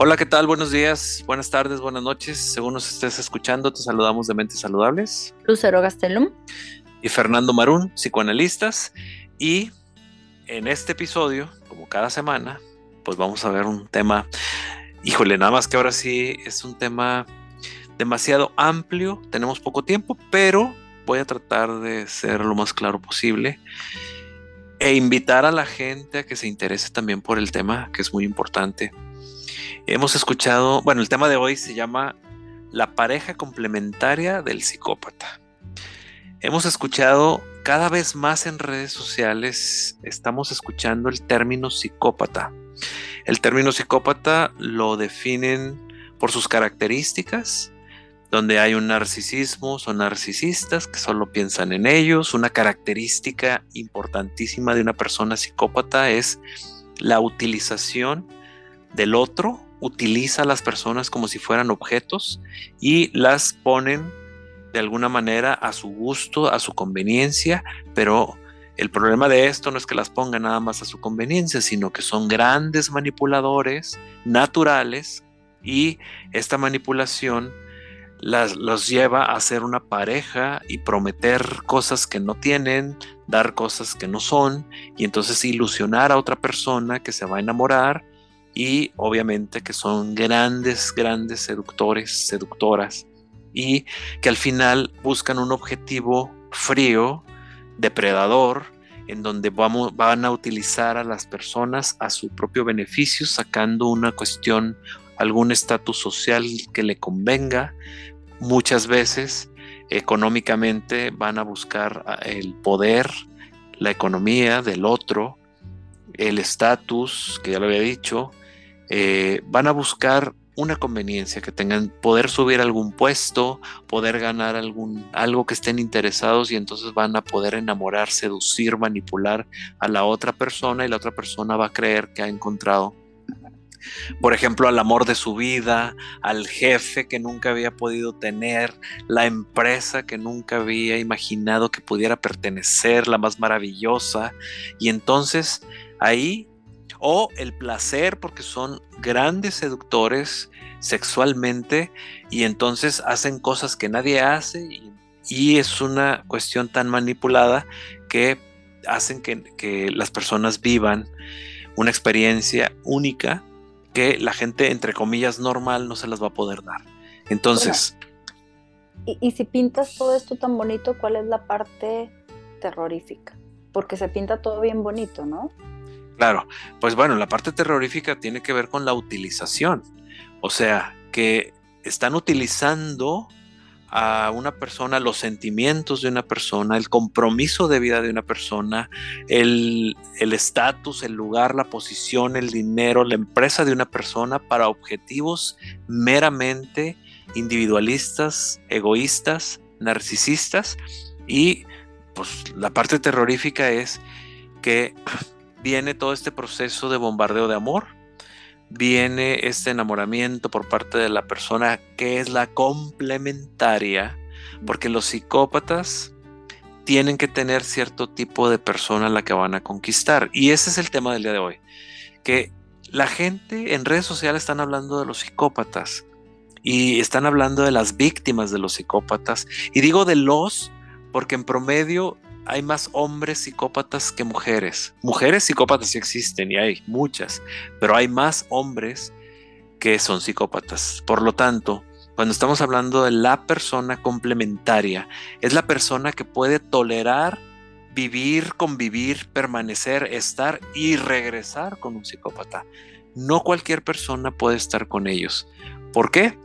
Hola, ¿qué tal? Buenos días, buenas tardes, buenas noches. Según nos estés escuchando, te saludamos de Mentes Saludables. Lucero Gastelum. Y Fernando Marún, psicoanalistas. Y en este episodio, como cada semana, pues vamos a ver un tema, híjole, nada más que ahora sí es un tema demasiado amplio, tenemos poco tiempo, pero voy a tratar de ser lo más claro posible e invitar a la gente a que se interese también por el tema, que es muy importante. Hemos escuchado, bueno, el tema de hoy se llama la pareja complementaria del psicópata. Hemos escuchado cada vez más en redes sociales, estamos escuchando el término psicópata. El término psicópata lo definen por sus características, donde hay un narcisismo, son narcisistas que solo piensan en ellos. Una característica importantísima de una persona psicópata es la utilización del otro, utiliza a las personas como si fueran objetos y las ponen de alguna manera a su gusto, a su conveniencia, pero el problema de esto no es que las pongan nada más a su conveniencia, sino que son grandes manipuladores naturales y esta manipulación las, los lleva a ser una pareja y prometer cosas que no tienen, dar cosas que no son, y entonces ilusionar a otra persona que se va a enamorar y obviamente que son grandes, grandes seductores, seductoras, y que al final buscan un objetivo frío, depredador, en donde vamos, van a utilizar a las personas a su propio beneficio, sacando una cuestión algún estatus social que le convenga. Muchas veces económicamente van a buscar ah, el poder, la economía del otro, el estatus, que ya lo había dicho, eh, van a buscar una conveniencia, que tengan poder subir algún puesto, poder ganar algún algo que estén interesados y entonces van a poder enamorar, seducir, manipular a la otra persona y la otra persona va a creer que ha encontrado por ejemplo, al amor de su vida, al jefe que nunca había podido tener, la empresa que nunca había imaginado que pudiera pertenecer, la más maravillosa. Y entonces ahí, o el placer, porque son grandes seductores sexualmente y entonces hacen cosas que nadie hace y, es una cuestión tan manipulada que hacen que, que las personas vivan una experiencia única que la gente, entre comillas, normal no se las va a poder dar. Entonces... y, si pintas todo esto tan bonito, ¿cuál es la parte terrorífica? Porque se pinta todo bien bonito, ¿no? Claro, pues bueno, la parte terrorífica tiene que ver con la utilización. O sea, que están utilizando a una persona, los sentimientos de una persona, el compromiso de vida de una persona, el estatus, el, lugar, la posición, el dinero, la empresa de una persona para objetivos meramente individualistas, egoístas, narcisistas. Y pues la parte terrorífica es que viene todo este proceso de bombardeo de amor, viene este enamoramiento por parte de la persona que es la complementaria, porque los psicópatas tienen que tener cierto tipo de persona a la que van a conquistar. Y ese es el tema del día de hoy, que la gente en redes sociales están hablando de los psicópatas y están hablando de las víctimas de los psicópatas. Y digo de los porque en promedio hay más hombres psicópatas que mujeres. Mujeres psicópatas sí existen y hay muchas, pero hay más hombres que son psicópatas. Por lo tanto, cuando estamos hablando de la persona complementaria, es la persona que puede tolerar, vivir, convivir, permanecer, estar y regresar con un psicópata. No cualquier persona puede estar con ellos. ¿Por qué?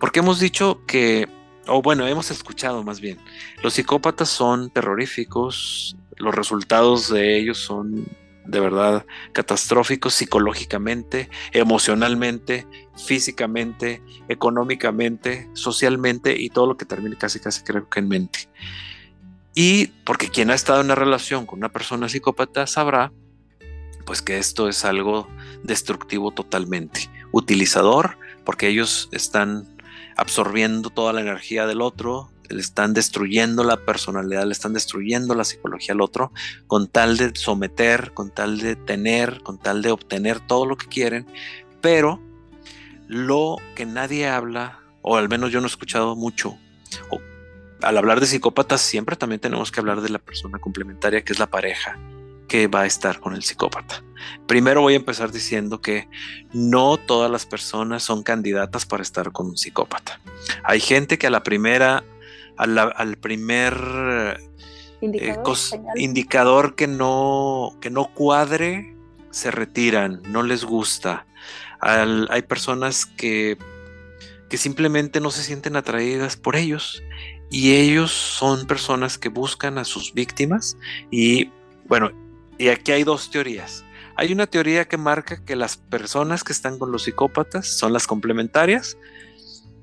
Porque hemos dicho que o bueno, hemos escuchado más bien, los psicópatas son terroríficos, los resultados de ellos son de verdad catastróficos psicológicamente, emocionalmente, físicamente, económicamente, socialmente y todo lo que termine casi casi creo que en mente. Y porque quien ha estado en una relación con una persona psicópata sabrá pues que esto es algo destructivo totalmente, utilizador, porque ellos están absorbiendo toda la energía del otro, le están destruyendo la personalidad, le están destruyendo la psicología al otro, con tal de someter, con tal de tener, con tal de obtener todo lo que quieren, pero lo que nadie habla, o al menos yo no he escuchado mucho, al hablar de psicópatas siempre también tenemos que hablar de la persona complementaria que es la pareja que va a estar con el psicópata. Primero voy a empezar diciendo que no todas las personas son candidatas para estar con un psicópata. Hay gente que a la primera, al primer eh, indicador, que, no, que no cuadre, se retiran, no les gusta. hay personas que, que simplemente no se sienten atraídas por ellos y ellos son personas que buscan a sus víctimas y bueno, y aquí hay dos teorías. Hay una teoría que marca que las personas que están con los psicópatas son las complementarias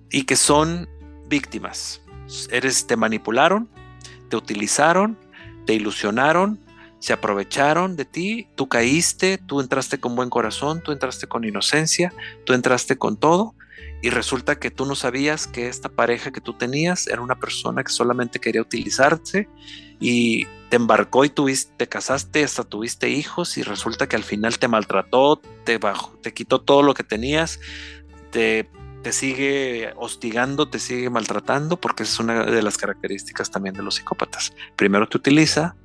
y que son víctimas. Eres, te manipularon, te utilizaron, te ilusionaron, se aprovecharon de ti, tú caíste, tú entraste con buen corazón, tú entraste con inocencia, tú entraste con todo y resulta que tú no sabías que esta pareja que tú tenías era una persona que solamente quería utilizarse y te embarcó y tuviste, te casaste, hasta tuviste hijos y resulta que al final te maltrató, te, bajó, te quitó todo lo que tenías, te, te sigue hostigando, te sigue maltratando, porque es una de las características también de los psicópatas. Primero te utiliza,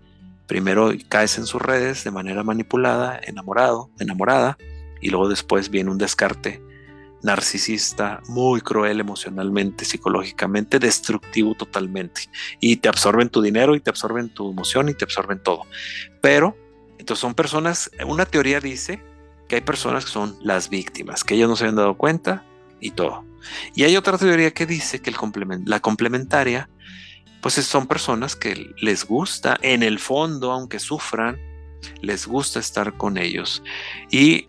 primero caes en sus redes de manera manipulada, enamorado, enamorada, y luego después viene un descarte narcisista, muy cruel emocionalmente, psicológicamente, destructivo totalmente. Y te absorben tu dinero y te absorben tu emoción y te absorben todo. Pero, entonces son personas, una teoría dice que hay personas que son las víctimas, que ellos no se habían dado cuenta y todo. Y hay otra teoría que dice que el la complementaria, pues son personas que les gusta, en el fondo, aunque sufran, les gusta estar con ellos. Y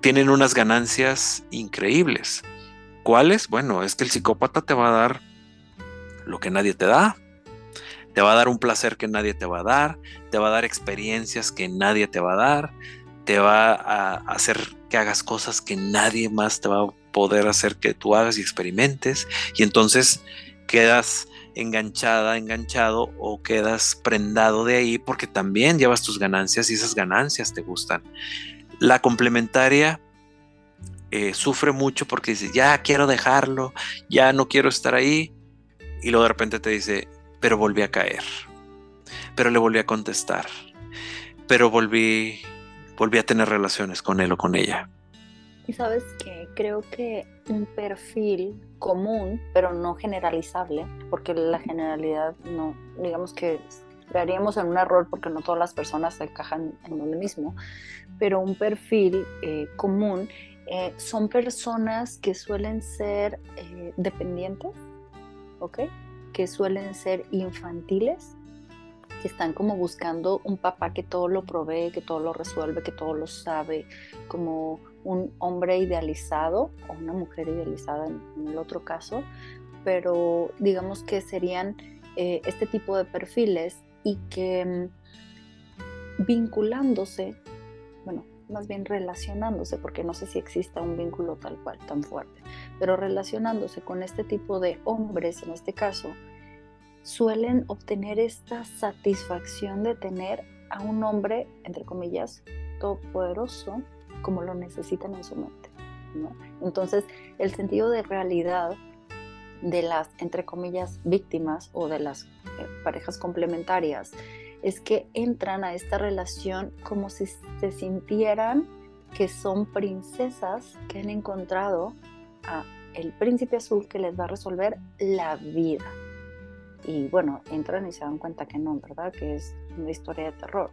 tienen unas ganancias increíbles. ¿Cuáles? Bueno, es que el psicópata te va a dar lo que nadie te da, te va a dar un placer que nadie te va a dar, te va a dar experiencias que nadie te va a dar, te va a hacer que hagas cosas que nadie más te va a poder hacer que tú hagas y experimentes y entonces quedas enganchada, enganchado o quedas prendado de ahí porque también llevas tus ganancias y esas ganancias te gustan. La complementaria eh, sufre mucho porque dice, ya quiero dejarlo, ya no quiero estar ahí. Y luego de repente te dice, pero volví a caer, pero le volví a contestar, pero volví, volví a tener relaciones con él o con ella. Y sabes que creo que un perfil común, pero no generalizable, porque la generalidad no, digamos que caeríamos en un error porque no todas las personas se encajan en lo mismo, pero un perfil eh, común eh, son personas que suelen ser eh, dependientes, ¿ok? Que suelen ser infantiles, que están como buscando un papá que todo lo provee, que todo lo resuelve, que todo lo sabe, como un hombre idealizado o una mujer idealizada en, en el otro caso, pero digamos que serían este tipo de perfiles y que mm, vinculándose, bueno, más bien relacionándose, porque no sé si exista un vínculo tal cual tan fuerte, pero relacionándose con este tipo de hombres, en este caso, suelen obtener esta satisfacción de tener a un hombre, entre comillas, todopoderoso, como lo necesitan en su mente. Entonces, el sentido de realidad de las, entre comillas, víctimas o de las eh, parejas complementarias es que entran a esta relación como si se sintieran que son princesas que han encontrado a el príncipe azul que les va a resolver la vida. Y bueno, entran y se dan cuenta que no, ¿verdad? Que es una historia de terror.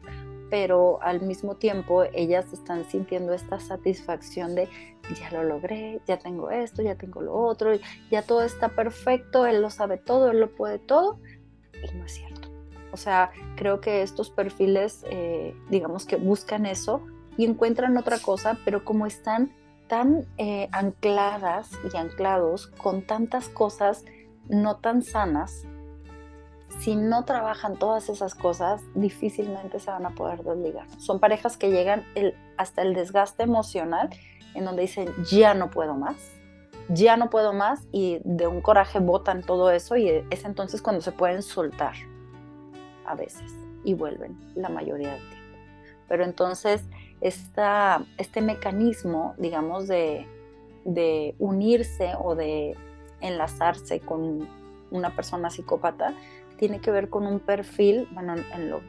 Pero al mismo tiempo ellas están sintiendo esta satisfacción de ya lo logré, ya tengo esto, ya tengo lo otro, ya todo está perfecto, él lo sabe todo, él lo puede todo. Y no es cierto. O sea, creo que estos perfiles, eh, digamos que buscan eso y encuentran otra cosa, pero como están tan eh, ancladas y anclados con tantas cosas no tan sanas, si no trabajan todas esas cosas, difícilmente se van a poder desligar. Son parejas que llegan hasta el desgaste emocional, en donde dicen, ya no puedo más, ya no puedo más, y de un coraje botan todo eso, y es entonces cuando se pueden soltar a veces y vuelven la mayoría del tiempo. Pero entonces esta, este mecanismo, digamos, de, de unirse o de enlazarse con una persona psicópata tiene que ver con un perfil, bueno, en lo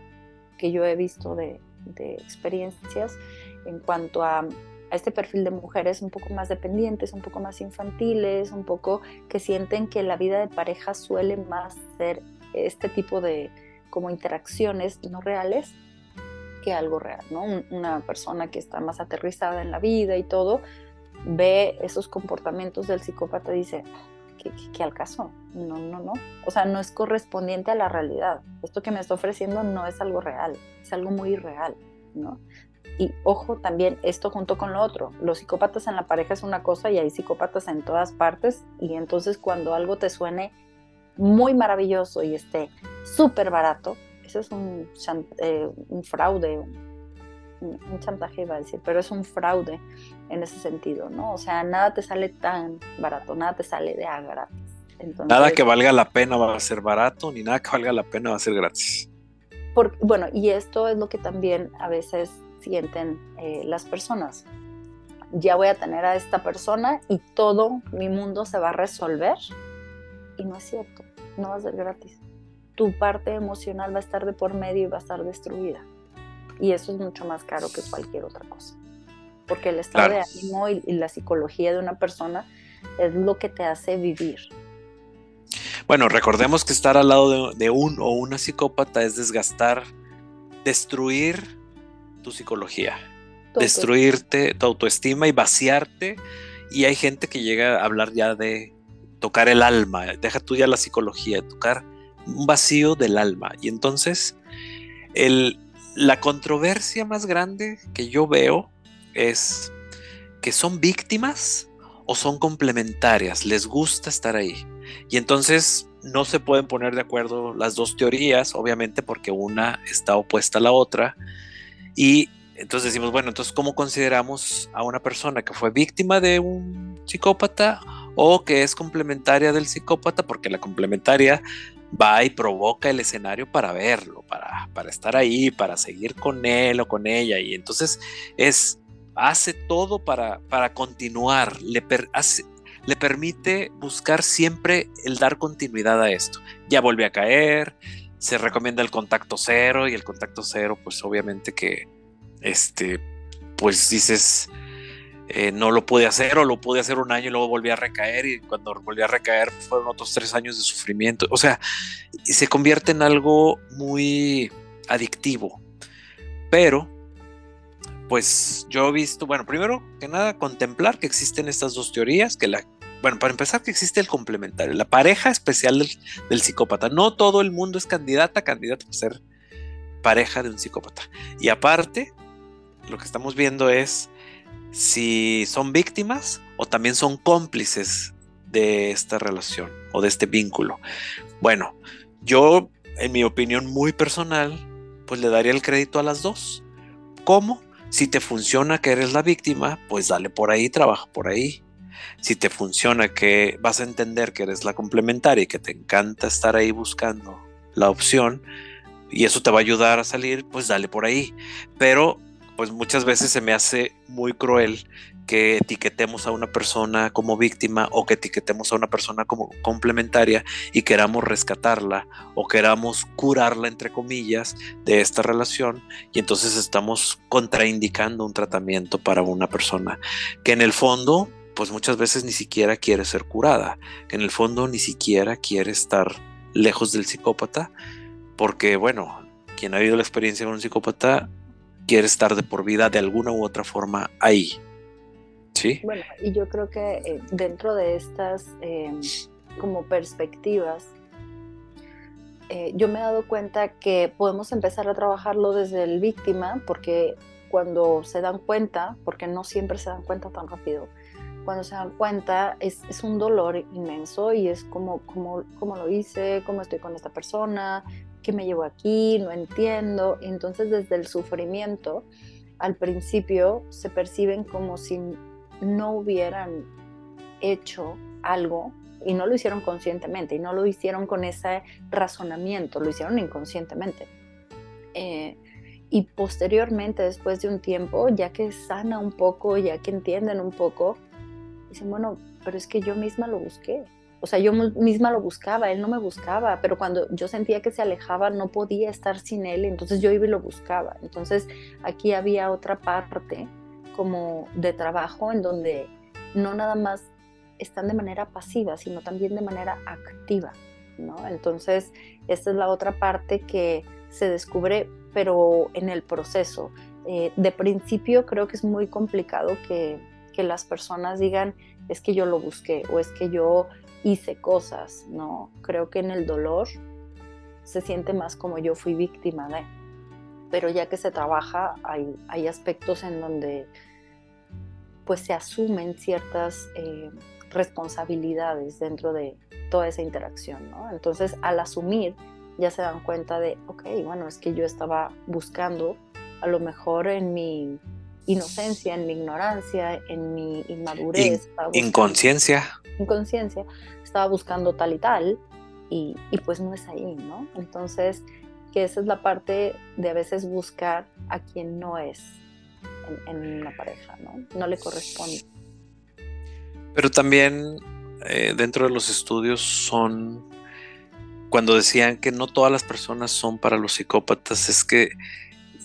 que yo he visto de, experiencias en cuanto a, a, este perfil de mujeres un poco más dependientes, un poco más infantiles, un poco que sienten que la vida de pareja suele más ser este tipo de como interacciones no reales que algo real, ¿no? Una persona que está más aterrizada en la vida y todo, ve esos comportamientos del psicópata y dice, ¿qué, al caso? No, no, no. O sea, no es correspondiente a la realidad. Esto que me está ofreciendo no es algo real, es algo muy irreal, ¿no? Y ojo también, esto junto con lo otro. Los psicópatas en la pareja es una cosa y hay psicópatas en todas partes. Y entonces cuando algo te suene muy maravilloso y esté súper barato, eso es un, eh, un fraude, un chantaje iba a decir, pero es un fraude en ese sentido, ¿no? O sea, nada te sale tan barato, nada te sale de a gratis. nada que valga la pena va a ser barato, ni nada que valga la pena va a ser gratis. bueno, y esto es lo que también a veces sienten eh, las personas. Ya voy a tener a esta persona y todo mi mundo se va a resolver. Y no es cierto, no va a ser gratis. Tu parte emocional va a estar de por medio y va a estar destruida. Y eso es mucho más caro que cualquier otra cosa. Porque el estado de ánimo y, la psicología de una persona es lo que te hace vivir. Bueno, recordemos que estar al lado de, un o una psicópata es desgastar, destruir tu psicología, destruirte tu autoestima y vaciarte. Y hay gente que llega a hablar ya de tocar el alma, deja tú ya la psicología, tocar un vacío del alma. Y entonces el, la controversia más grande que yo veo es que son víctimas o son complementarias, les gusta estar ahí. Y entonces no se pueden poner de acuerdo las dos teorías, obviamente porque una está opuesta a la otra. Y entonces decimos, bueno, entonces ¿cómo consideramos a una persona que fue víctima de un psicópata o que es complementaria del psicópata? Porque la complementaria va y provoca el escenario para verlo, para, para estar ahí, para seguir con él o con ella. Y entonces es, hace todo para, para continuar, le, le permite buscar siempre el dar continuidad a esto. Ya volvió a caer, se recomienda el contacto cero y el contacto cero, pues obviamente que, este, pues dices, eh, no lo pude hacer o lo pude hacer un año y luego volví a recaer y cuando volví a recaer fueron otros tres años de sufrimiento. O sea, se convierte en algo muy adictivo. Pero, pues yo he visto, bueno, primero que nada, contemplar que existen estas dos teorías, que bueno, para empezar que existe el complementario, la pareja especial del, del psicópata. No todo el mundo es candidata, candidato a ser pareja de un psicópata. Y aparte, lo que estamos viendo es si son víctimas o también son cómplices de esta relación o de este vínculo. Bueno, yo, en mi opinión muy personal, pues le daría el crédito a las dos. ¿Cómo? Si te funciona que eres la víctima, pues dale por ahí, trabaja por ahí. Si te funciona que vas a entender que eres la complementaria y que te encanta estar ahí buscando la opción y eso te va a ayudar a salir, pues dale por ahí. Pero pues muchas veces se me hace muy cruel que etiquetemos a una persona como víctima o que etiquetemos a una persona como complementaria y queramos rescatarla o queramos curarla, entre comillas, de esta relación y entonces estamos contraindicando un tratamiento para una persona que en el fondo, pues muchas veces ni siquiera quiere ser curada, que en el fondo ni siquiera quiere estar lejos del psicópata, porque bueno, quien ha vivido la experiencia con un psicópata quiere estar de por vida de alguna u otra forma ahí. ¿Sí? Bueno, y yo creo que eh, dentro de estas em, como perspectivas, eh, yo me he dado cuenta que podemos empezar a trabajarlo desde el víctima, porque cuando se dan cuenta, porque no siempre se dan cuenta tan rápido, cuando se dan cuenta es, es un dolor inmenso y es como, como, como lo hice, cómo estoy con esta persona, ¿qué me llevo aquí? No entiendo. Entonces desde el sufrimiento, al principio se perciben como si no hubieran hecho algo y no lo hicieron conscientemente y no lo hicieron con ese razonamiento, lo hicieron inconscientemente. Eh, y posteriormente, después de un tiempo, ya que sana un poco, ya que entienden un poco, Dicen, bueno, pero es que yo misma lo busqué. O sea, yo misma lo buscaba, él no me buscaba, pero cuando yo sentía que se alejaba no podía estar sin él, entonces yo iba y lo buscaba. Entonces aquí había otra parte como de trabajo en donde no nada más están de manera pasiva, sino también de manera activa, ¿no? Entonces, esta es la otra parte que se descubre, pero en el proceso. Eh, de principio creo que es muy complicado que, que las personas digan, es que yo lo busqué o es que yo hice cosas, ¿no? Creo que en el dolor se siente más como yo fui víctima de. Pero ya que se trabaja, hay, hay aspectos en donde pues se asumen ciertas eh, responsabilidades dentro de toda esa interacción, ¿no? Entonces, al asumir, ya se dan cuenta de, ok, bueno, es que yo estaba buscando, a lo mejor en mi inocencia, en mi ignorancia, en mi inmadurez. inconsciencia. Inconsciencia, estaba buscando tal y tal, y, pues no es ahí, ¿no? Entonces, que esa es la parte de a veces buscar a quien no es en, una pareja, ¿no? No le corresponde. Pero también eh, dentro de los estudios son, cuando decían que no todas las personas son para los psicópatas, es que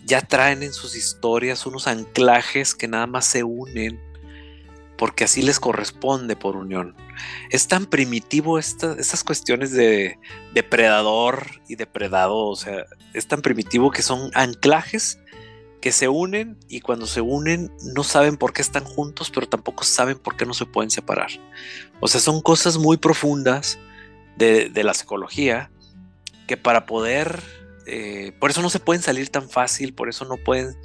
ya traen en sus historias unos anclajes que nada más se unen porque así les corresponde por unión. Es tan primitivo estas cuestiones de depredador y depredado, o sea, es tan primitivo que son anclajes que se unen y cuando se unen no saben por qué están juntos, pero tampoco saben por qué no se pueden separar. O sea, son cosas muy profundas de, la psicología que para poder eh, por eso no se pueden salir tan fácil, por eso no pueden,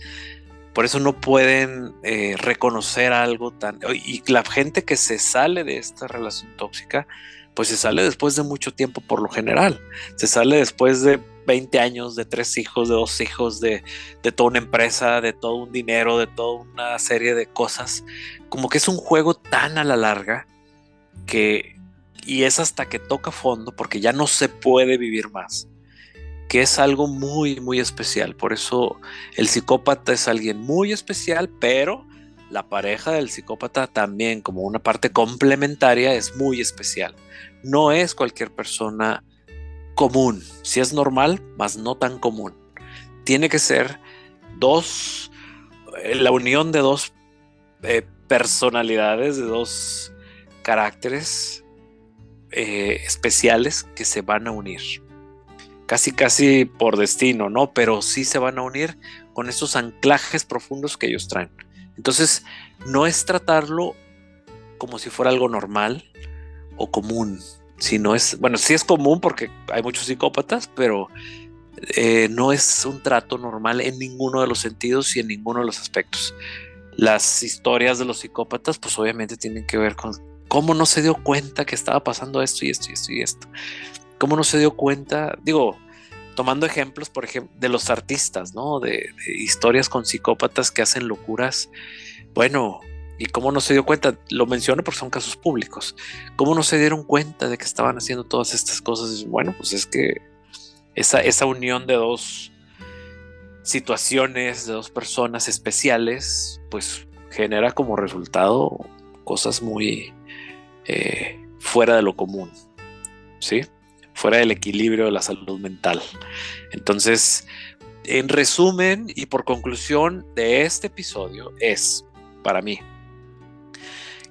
por eso no pueden eh, reconocer algo tan... Y la gente que se sale de esta relación tóxica, pues se sale después de mucho tiempo por lo general. Se sale después de 20 años, de tres hijos, de dos hijos, de, de toda una empresa, de todo un dinero, de toda una serie de cosas. Como que es un juego tan a la larga que... Y es hasta que toca fondo porque ya no se puede vivir más que es algo muy, muy especial. Por eso el psicópata es alguien muy especial, pero la pareja del psicópata también como una parte complementaria es muy especial. No es cualquier persona común, si es normal, más no tan común. Tiene que ser dos, eh, la unión de dos eh, personalidades, de dos caracteres eh, especiales que se van a unir casi casi por destino, ¿no? Pero sí se van a unir con esos anclajes profundos que ellos traen. Entonces, no es tratarlo como si fuera algo normal o común, sino es, bueno, sí es común porque hay muchos psicópatas, pero eh, no es un trato normal en ninguno de los sentidos y en ninguno de los aspectos. Las historias de los psicópatas, pues obviamente tienen que ver con cómo no se dio cuenta que estaba pasando esto y esto y esto y esto. ¿Cómo no se dio cuenta? Digo, tomando ejemplos, por ejemplo, de los artistas, ¿no? De, historias con psicópatas que hacen locuras. Bueno, ¿y cómo no se dio cuenta? Lo menciono porque son casos públicos. ¿Cómo no se dieron cuenta de que estaban haciendo todas estas cosas? Bueno, pues es que esa, unión de dos situaciones, de dos personas especiales, pues genera como resultado cosas muy eh, fuera de lo común. ¿Sí? Fuera del equilibrio de la salud mental. Entonces, en resumen y por conclusión de este episodio es, para mí,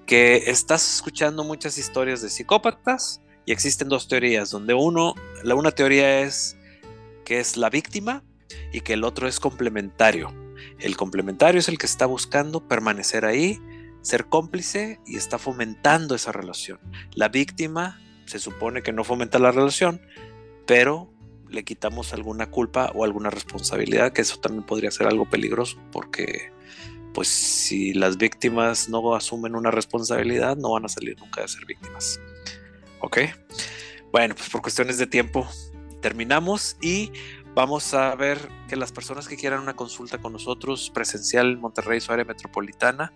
que estás escuchando muchas historias de psicópatas y existen dos teorías, donde uno, la una teoría es que es la víctima y que el otro es complementario. El complementario es el que está buscando permanecer ahí, ser cómplice y está fomentando esa relación. La víctima se supone que no fomenta la relación, pero le quitamos alguna culpa o alguna responsabilidad, que eso también podría ser algo peligroso, porque pues si las víctimas no asumen una responsabilidad, no van a salir nunca de ser víctimas. ¿Ok? Bueno, pues por cuestiones de tiempo terminamos y vamos a ver que las personas que quieran una consulta con nosotros presencial en Monterrey, su área metropolitana,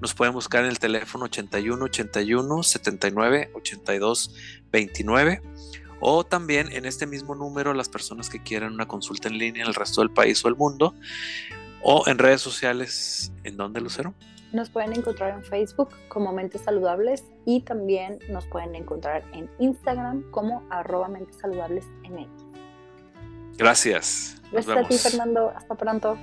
nos pueden buscar en el teléfono 81 81 79 82 29 o también en este mismo número las personas que quieran una consulta en línea en el resto del país o el mundo o en redes sociales. ¿En dónde, Lucero? Nos pueden encontrar en Facebook como Mentes Saludables y también nos pueden encontrar en Instagram como arroba Mentes Saludables Gracias. Gracias a ti, Fernando. Hasta pronto.